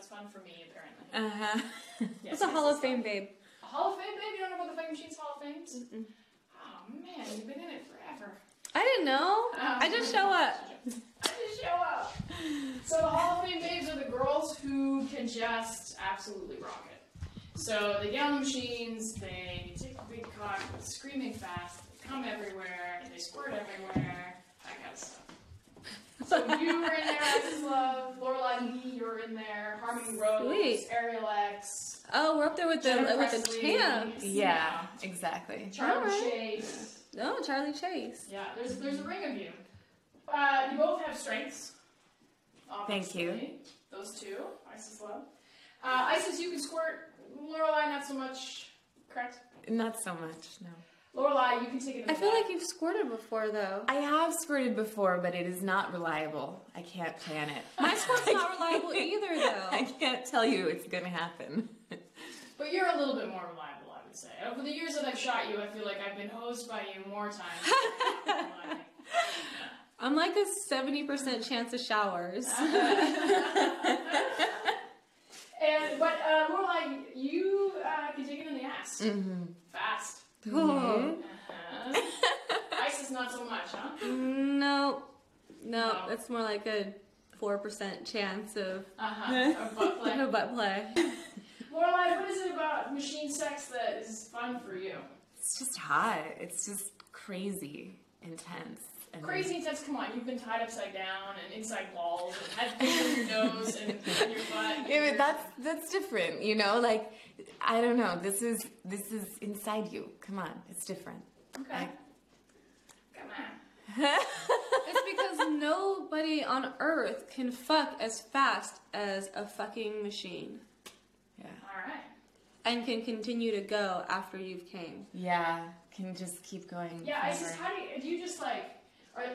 That's fun for me, apparently. Uh huh. Yes, It's a yes, Hall of. Fame babe. A Hall of Fame, babe? You don't know about the Fame Machines Hall of Fames? Oh man, you've been in it forever. I didn't know. I just show up. I just show up. So the Hall of Fame babes are the girls who can just absolutely rock it. So they get on the machines, they take a big cock, screaming fast, they come everywhere, they squirt everywhere, that kind of stuff. So you were in there, Isis Love, Lorelei Lee, you're in there, Harmony Rose, Sweet. Ariel X, Oh, we're up there with the Jenna with the Presley. champs. Yeah, exactly. Charlie Alright. Chase. No, Charlie Chase. Yeah, there's there's a ring of you. Uh, you both have strengths. Thank you. obviously. Those two, Isis love. Uh, Isis, you can squirt. Lorelei, not so much. Correct. Not so much, no. Lorelei, you can take it. I feel back. like you've squirted before though. I have squirted before, but it is not reliable. I can't plan it. My squirt's not reliable either though. I can't tell you it's gonna happen. But you're a little bit more reliable, I would say. Over the years that I've shot you, I feel like I've been hosed by you more times. I think. I'm like a 70% chance of showers. and but uh, Lorelei, you uh, can take it in the ass Mm-hmm. fast. Oh. Uh-huh. Isis, not so much, huh? No, no, No. it's more like a 4% chance of Uh huh. Of butt play. a butt play. Lorelei, what is it about machine sex that is fun for you? It's just hot. It's just crazy, intense. And Crazy intense, come on, you've been tied upside down and inside walls and had things on your nose and in your butt. and Yeah, but that's that's different, you know. Like, I don't know. This is this is inside you. Come on, it's different. Okay. Come on. It's because nobody on earth can fuck as fast as a fucking machine Yeah, Alright. and can continue to go after you've came. yeah. Can just keep going. Yeah, Isis, forever. how do you, do you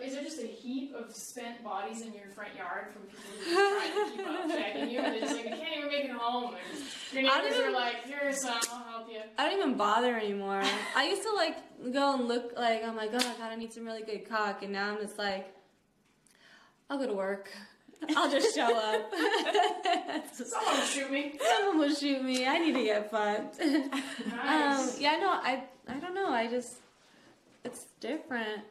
is there just a heap of spent bodies in your front yard from people who are trying to keep up shagging you? And they're just like, I can't even make it home. And your neighbors are like, here, son, I'll help you. I don't even bother anymore. I used to like go and look like I'm like, oh my god, I need some really good cock, and now I'm just like, I'll go to work. I'll just show up. Someone will shoot me. Someone will shoot me. I need to get fucked. um, yeah, no, I I don't know. I just it's different.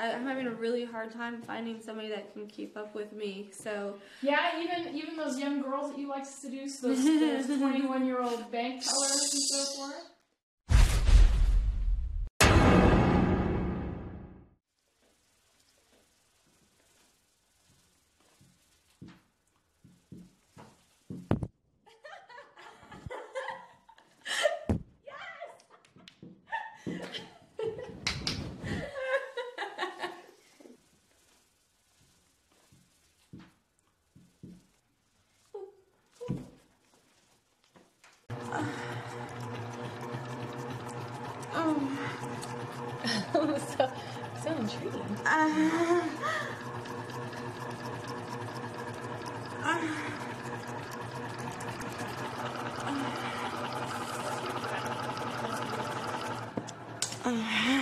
I, I'm having a really hard time finding somebody that can keep up with me. So Yeah, even even those young girls that you like to seduce, those, those 21 year old bank tellers and so forth. so so intriguing. Oh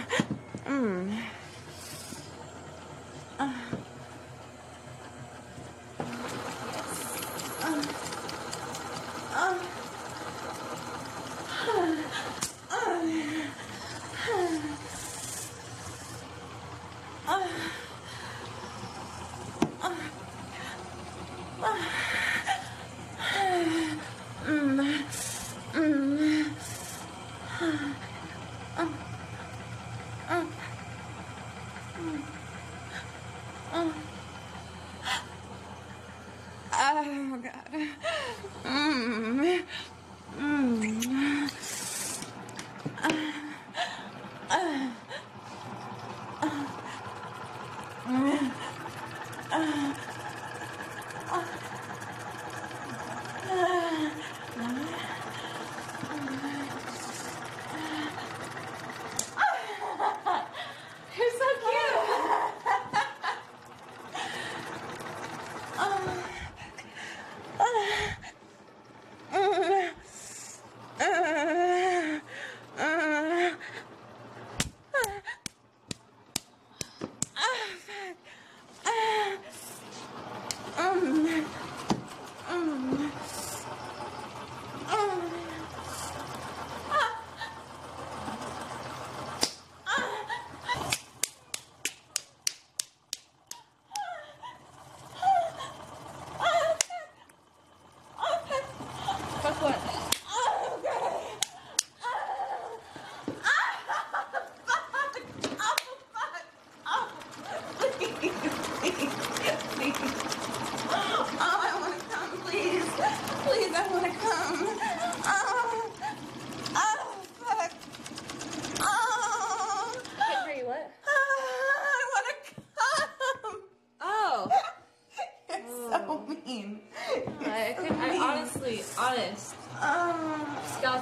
Mm-hmm.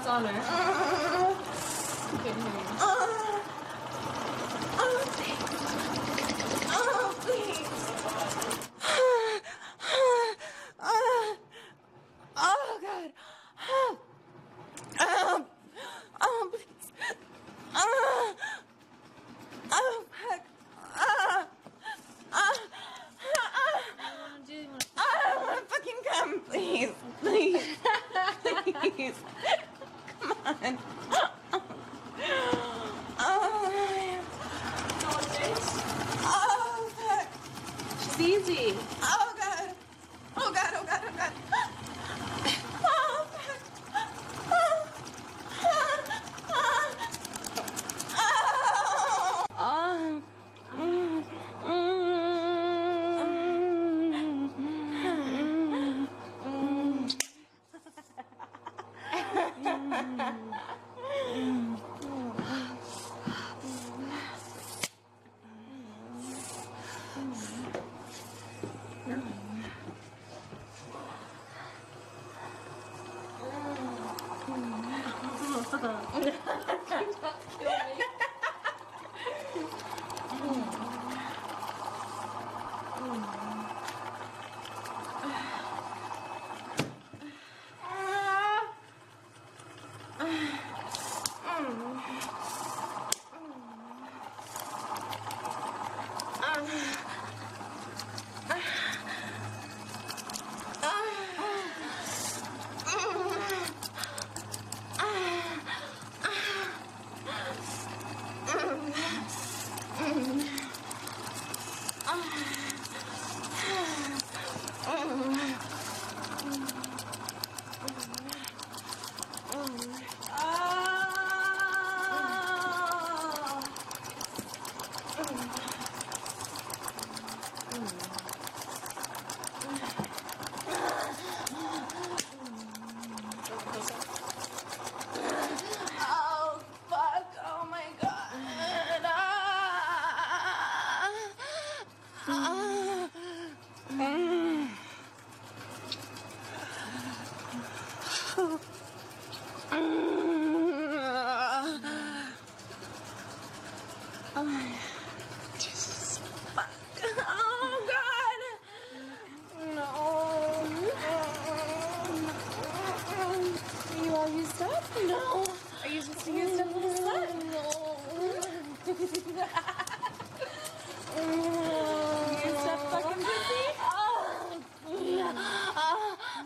Uh, Scott's honor. uh, Couldn't hear you. uh, oh, please. Oh, please. Oh, God. Oh, oh, please. Oh, oh, fuck. Oh, oh, oh. I don't want to fucking come. Please. please.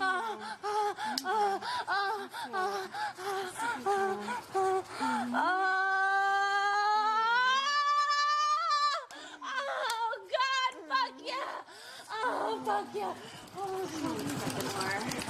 Oh, God, fuck yeah. Oh, fuck yeah. Oh.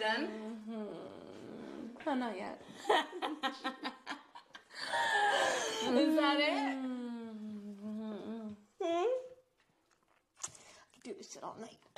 Done? Oh, not yet. Is that it? Hmm. Hmm. I could do this all night.